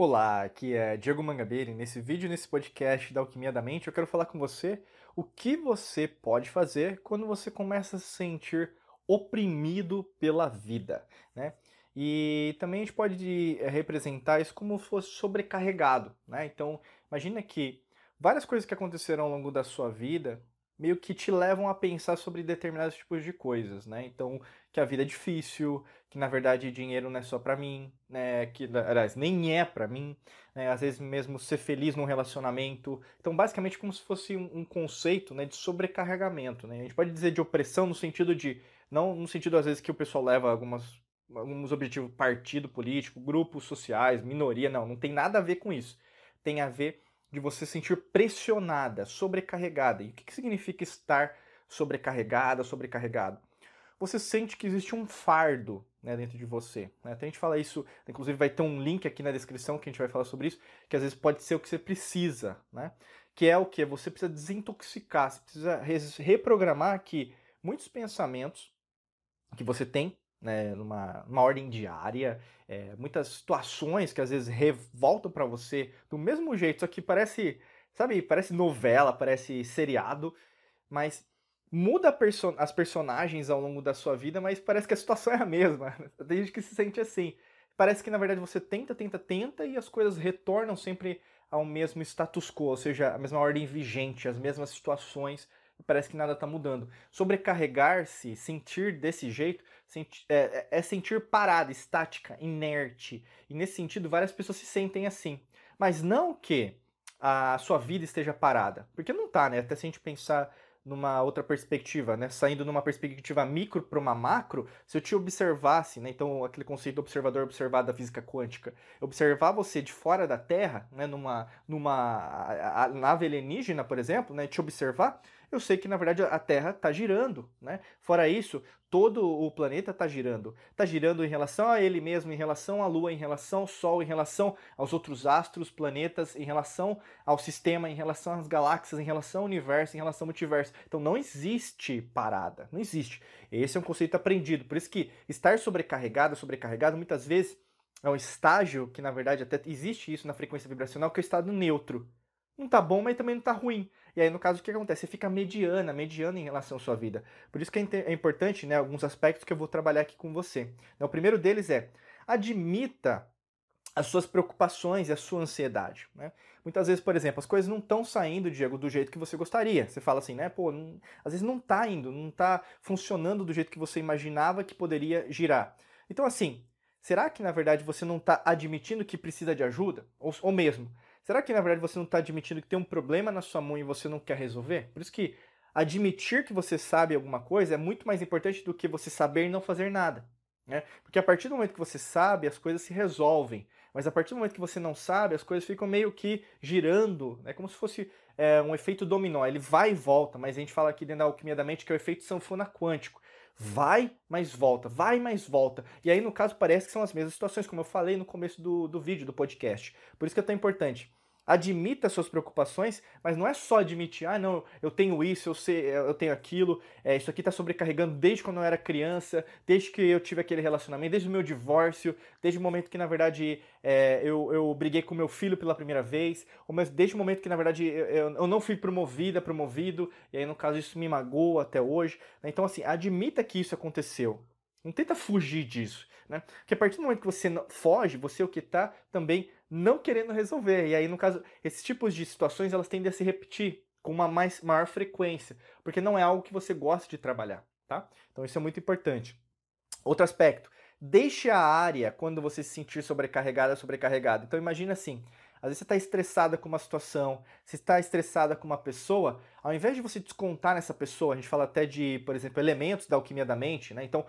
Olá, aqui é Diego Mangabeira e nesse vídeo, nesse podcast da Alquimia da Mente, eu quero falar com você o que você pode fazer quando você começa a se sentir oprimido pela vida, né? E também a gente pode eh, representar isso como se fosse sobrecarregado, né? Então, imagina que várias coisas que aconteceram ao longo da sua vida meio que te levam a pensar sobre determinados tipos de coisas, né? Então, que a vida é difícil, que na verdade dinheiro não é só para mim, né? Que, aliás, nem é para mim, né? Às vezes mesmo ser feliz num relacionamento. Então, basicamente como se fosse um, um conceito, né, de sobrecarregamento, né? A gente pode dizer de opressão no sentido de não no sentido às vezes que o pessoal leva algumas alguns objetivos partido político, grupos sociais, minoria, não, não tem nada a ver com isso. Tem a ver de você se sentir pressionada, sobrecarregada. E o que significa estar sobrecarregada, sobrecarregado? Você sente que existe um fardo né, dentro de você. Né? Até a gente fala isso, inclusive vai ter um link aqui na descrição que a gente vai falar sobre isso, que às vezes pode ser o que você precisa, né? Que é o que? Você precisa desintoxicar, você precisa reprogramar que muitos pensamentos que você tem né, numa, numa ordem diária, é, muitas situações que às vezes revoltam para você do mesmo jeito, só que parece, sabe, parece novela, parece seriado, mas muda perso as personagens ao longo da sua vida, mas parece que a situação é a mesma. Gente que se sente assim. Parece que na verdade você tenta, tenta, tenta e as coisas retornam sempre ao mesmo status quo, ou seja, a mesma ordem vigente, as mesmas situações parece que nada está mudando. Sobrecarregar-se, sentir desse jeito, é, é, é, sentir parada, estática, inerte. E nesse sentido, várias pessoas se sentem assim. Mas não que a sua vida esteja parada, porque não está, né? Até se a gente pensar numa outra perspectiva, né? Saindo numa perspectiva micro para uma macro, se eu te observasse, né? Então, aquele conceito do observador observado da física quântica, observar você de fora da Terra, né? Numa, numa nave alienígena, por exemplo, né? Te observar, eu sei que na verdade a Terra está girando, né? Fora isso, todo o planeta está girando. Está girando em relação a ele mesmo, em relação à Lua, em relação ao Sol, em relação aos outros astros, planetas, em relação ao sistema, em relação às galáxias, em relação ao universo, em relação ao multiverso. Então não existe parada, não existe. Esse é um conceito aprendido. Por isso que estar sobrecarregado, sobrecarregado, muitas vezes é um estágio que na verdade até existe isso na frequência vibracional, que é o estado neutro. Não tá bom, mas também não tá ruim. E aí, no caso, o que acontece? Você fica mediana, mediana em relação à sua vida. Por isso que é, é importante, né, alguns aspectos que eu vou trabalhar aqui com você. Então, o primeiro deles é, admita as suas preocupações e a sua ansiedade. Né? Muitas vezes, por exemplo, as coisas não estão saindo, Diego, do jeito que você gostaria. Você fala assim, né? Pô, não, às vezes não está indo, não está funcionando do jeito que você imaginava que poderia girar. Então, assim, será que na verdade você não está admitindo que precisa de ajuda? Ou, ou mesmo, Será que na verdade você não está admitindo que tem um problema na sua mão e você não quer resolver? Por isso que admitir que você sabe alguma coisa é muito mais importante do que você saber e não fazer nada. Né? Porque a partir do momento que você sabe, as coisas se resolvem. Mas a partir do momento que você não sabe, as coisas ficam meio que girando. É como se fosse é, um efeito dominó. Ele vai e volta, mas a gente fala aqui dentro da alquimia da mente que é o efeito sanfona quântico. Vai, mas volta, vai, mas volta. E aí, no caso, parece que são as mesmas situações, como eu falei no começo do, do vídeo, do podcast. Por isso que é tão importante admita suas preocupações, mas não é só admitir, ah, não, eu tenho isso, eu sei, eu tenho aquilo, é, isso aqui está sobrecarregando desde quando eu era criança, desde que eu tive aquele relacionamento, desde o meu divórcio, desde o momento que, na verdade, é, eu, eu briguei com meu filho pela primeira vez, ou mas desde o momento que, na verdade, eu, eu não fui promovida, promovido, e aí, no caso, isso me magoa até hoje. Né? Então, assim, admita que isso aconteceu. Não tenta fugir disso, né? Porque a partir do momento que você foge, você é o que está também não querendo resolver. E aí, no caso, esses tipos de situações elas tendem a se repetir com uma mais, maior frequência, porque não é algo que você gosta de trabalhar, tá? Então isso é muito importante. Outro aspecto, deixe a área quando você se sentir sobrecarregada, sobrecarregado. Então imagina assim, às vezes você está estressada com uma situação, você está estressada com uma pessoa, ao invés de você descontar nessa pessoa, a gente fala até de, por exemplo, elementos da alquimia da mente, né? Então,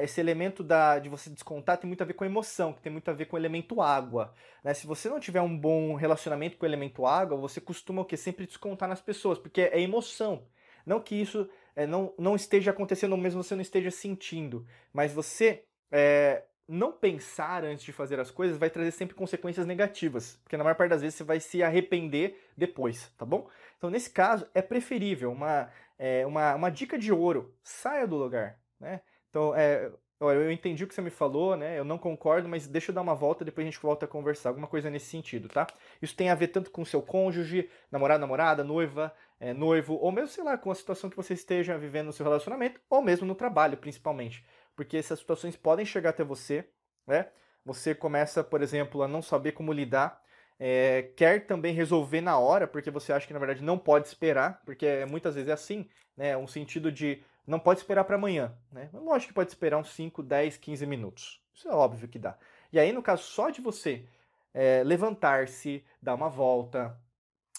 esse elemento da, de você descontar tem muito a ver com emoção, que tem muito a ver com o elemento água. Né? Se você não tiver um bom relacionamento com o elemento água, você costuma o quê? Sempre descontar nas pessoas, porque é emoção. Não que isso é, não, não esteja acontecendo, ou mesmo você não esteja sentindo, mas você é, não pensar antes de fazer as coisas vai trazer sempre consequências negativas, porque na maior parte das vezes você vai se arrepender depois, tá bom? Então, nesse caso, é preferível uma, é, uma, uma dica de ouro: saia do lugar, né? Então, é, olha, eu entendi o que você me falou, né? Eu não concordo, mas deixa eu dar uma volta, depois a gente volta a conversar, alguma coisa nesse sentido, tá? Isso tem a ver tanto com seu cônjuge, namorado, namorada, noiva, é, noivo, ou mesmo, sei lá, com a situação que você esteja vivendo no seu relacionamento, ou mesmo no trabalho, principalmente. Porque essas situações podem chegar até você, né? Você começa, por exemplo, a não saber como lidar é, quer também resolver na hora, porque você acha que na verdade não pode esperar, porque muitas vezes é assim, né? Um sentido de não pode esperar para amanhã, né? Lógico que pode esperar uns 5, 10, 15 minutos. Isso é óbvio que dá. E aí, no caso, só de você é, levantar-se, dar uma volta,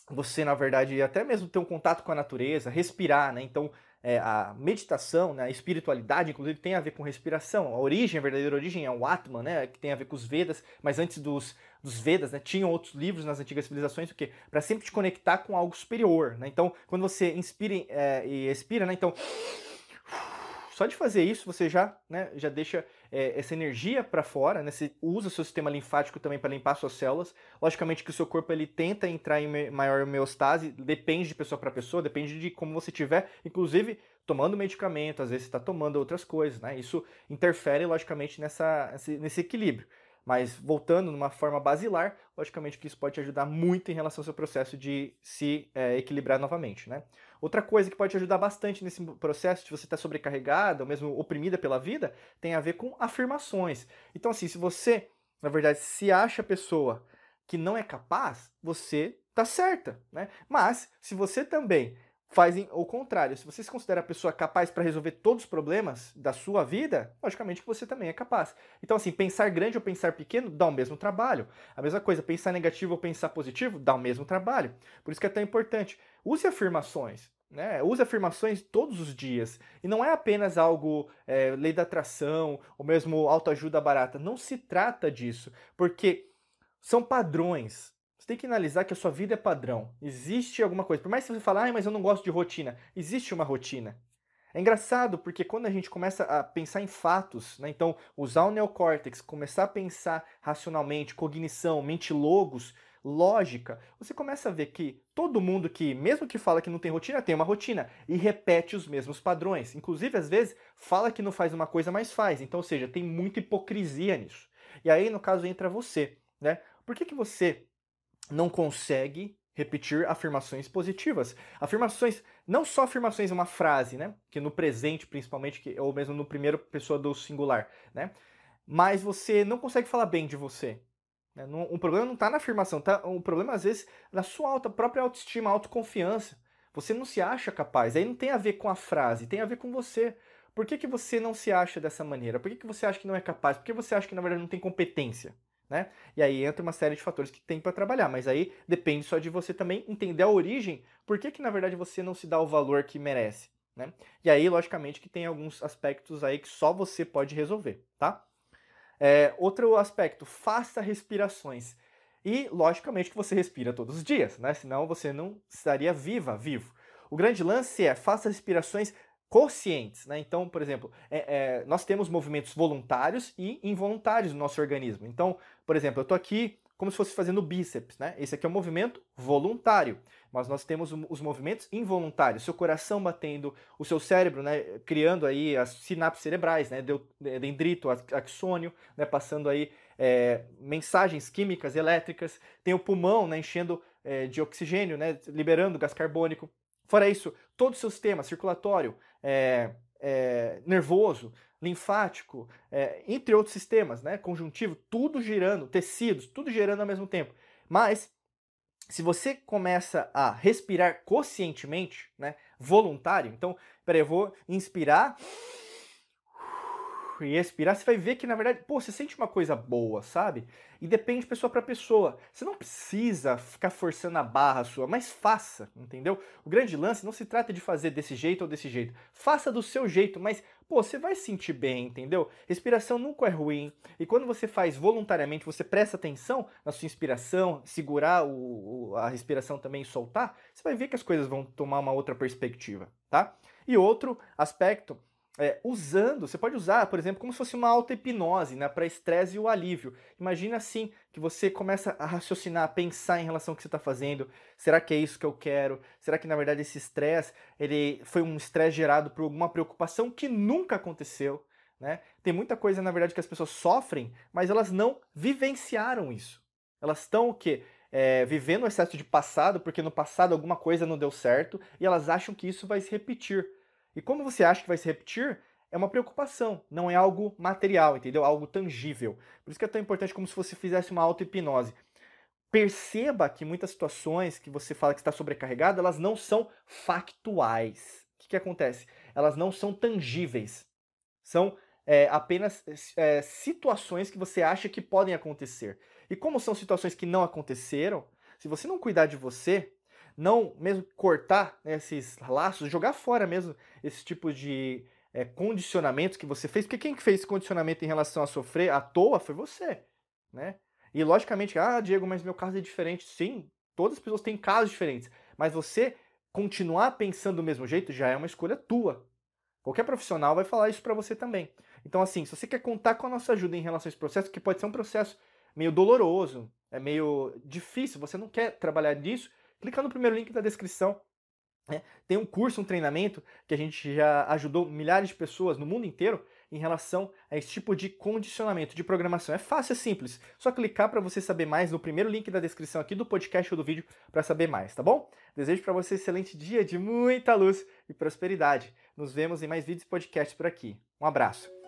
você, na verdade, até mesmo ter um contato com a natureza, respirar, né? Então, é, a meditação, né, a espiritualidade, inclusive, tem a ver com respiração. A origem, a verdadeira origem é o Atman, né, que tem a ver com os Vedas, mas antes dos, dos Vedas, né, tinham outros livros nas antigas civilizações, o? Para sempre te conectar com algo superior, né? Então, quando você inspira é, e expira, né, então só de fazer isso você já, né, já deixa é, essa energia para fora, né? Você usa seu sistema linfático também para limpar suas células. Logicamente que o seu corpo ele tenta entrar em maior homeostase, depende de pessoa para pessoa, depende de como você tiver, inclusive tomando medicamento, às vezes está tomando outras coisas, né? Isso interfere logicamente nessa, nesse equilíbrio. Mas voltando numa forma basilar, logicamente que isso pode te ajudar muito em relação ao seu processo de se é, equilibrar novamente, né? Outra coisa que pode ajudar bastante nesse processo de você estar sobrecarregada ou mesmo oprimida pela vida tem a ver com afirmações. Então, assim, se você, na verdade, se acha pessoa que não é capaz, você tá certa, né? Mas, se você também fazem o contrário. Se você se considera a pessoa capaz para resolver todos os problemas da sua vida, logicamente que você também é capaz. Então, assim, pensar grande ou pensar pequeno dá o mesmo trabalho. A mesma coisa, pensar negativo ou pensar positivo dá o mesmo trabalho. Por isso que é tão importante. Use afirmações. Né? Use afirmações todos os dias. E não é apenas algo é, lei da atração ou mesmo autoajuda barata. Não se trata disso. Porque são padrões tem que analisar que a sua vida é padrão. Existe alguma coisa. Por mais que você fale, ah, mas eu não gosto de rotina. Existe uma rotina. É engraçado porque quando a gente começa a pensar em fatos, né, então usar o neocórtex, começar a pensar racionalmente, cognição, mente logos, lógica, você começa a ver que todo mundo que, mesmo que fala que não tem rotina, tem uma rotina e repete os mesmos padrões. Inclusive, às vezes, fala que não faz uma coisa, mas faz. Então, ou seja, tem muita hipocrisia nisso. E aí, no caso, entra você. Né? Por que, que você não consegue repetir afirmações positivas. Afirmações, não só afirmações, uma frase, né? Que no presente, principalmente, que, ou mesmo no primeiro pessoa do singular, né? Mas você não consegue falar bem de você. Né? Não, o problema não está na afirmação, tá? O problema, às vezes, na sua alta, própria autoestima, autoconfiança. Você não se acha capaz. Aí não tem a ver com a frase, tem a ver com você. Por que, que você não se acha dessa maneira? Por que, que você acha que não é capaz? Por que você acha que, na verdade, não tem competência? Né? E aí entra uma série de fatores que tem para trabalhar, mas aí depende só de você também entender a origem, por que, que na verdade você não se dá o valor que merece. Né? E aí, logicamente, que tem alguns aspectos aí que só você pode resolver, tá? É, outro aspecto, faça respirações. E, logicamente, que você respira todos os dias, né? Senão você não estaria viva, vivo. O grande lance é faça respirações conscientes, né? Então, por exemplo, é, é, nós temos movimentos voluntários e involuntários no nosso organismo. Então, por exemplo, eu estou aqui como se fosse fazendo bíceps, né? Esse aqui é um movimento voluntário, mas nós temos os movimentos involuntários, seu coração batendo, o seu cérebro, né, criando aí as sinapses cerebrais, né, dendrito, axônio, né, passando aí é, mensagens químicas, elétricas, tem o pulmão, né, enchendo é, de oxigênio, né, liberando gás carbônico. Fora isso, todo o seu sistema circulatório, é, é, nervoso, linfático, é, entre outros sistemas, né, conjuntivo, tudo girando, tecidos, tudo girando ao mesmo tempo. Mas se você começa a respirar conscientemente, né, voluntário, então, peraí, eu vou inspirar expirar, você vai ver que na verdade, pô, você sente uma coisa boa, sabe? E depende de pessoa para pessoa. Você não precisa ficar forçando a barra sua, mas faça, entendeu? O grande lance não se trata de fazer desse jeito ou desse jeito. Faça do seu jeito, mas pô, você vai se sentir bem, entendeu? Respiração nunca é ruim. E quando você faz voluntariamente, você presta atenção na sua inspiração, segurar o, a respiração também e soltar, você vai ver que as coisas vão tomar uma outra perspectiva, tá? E outro aspecto é, usando, você pode usar, por exemplo, como se fosse uma auto-hipnose, né, para estresse e o alívio. Imagina assim, que você começa a raciocinar, a pensar em relação ao que você está fazendo. Será que é isso que eu quero? Será que, na verdade, esse estresse ele foi um estresse gerado por alguma preocupação que nunca aconteceu? Né? Tem muita coisa, na verdade, que as pessoas sofrem, mas elas não vivenciaram isso. Elas estão o quê? É, vivendo o excesso de passado, porque no passado alguma coisa não deu certo, e elas acham que isso vai se repetir. E como você acha que vai se repetir, é uma preocupação, não é algo material, entendeu? Algo tangível. Por isso que é tão importante como se você fizesse uma auto-hipnose. Perceba que muitas situações que você fala que está sobrecarregado, elas não são factuais. O que, que acontece? Elas não são tangíveis. São é, apenas é, situações que você acha que podem acontecer. E como são situações que não aconteceram, se você não cuidar de você, não mesmo cortar né, esses laços, jogar fora mesmo esse tipo de é, condicionamentos que você fez, porque quem fez condicionamento em relação a sofrer à toa foi você, né? E logicamente, ah, Diego, mas meu caso é diferente. Sim, todas as pessoas têm casos diferentes, mas você continuar pensando do mesmo jeito já é uma escolha tua. Qualquer profissional vai falar isso para você também. Então, assim, se você quer contar com a nossa ajuda em relação a esse processo, que pode ser um processo meio doloroso, é meio difícil, você não quer trabalhar nisso, clica no primeiro link da descrição né? Tem um curso, um treinamento que a gente já ajudou milhares de pessoas no mundo inteiro em relação a esse tipo de condicionamento de programação. É fácil, é simples. Só clicar para você saber mais no primeiro link da descrição aqui do podcast ou do vídeo para saber mais, tá bom? Desejo para você um excelente dia de muita luz e prosperidade. Nos vemos em mais vídeos e podcasts por aqui. Um abraço.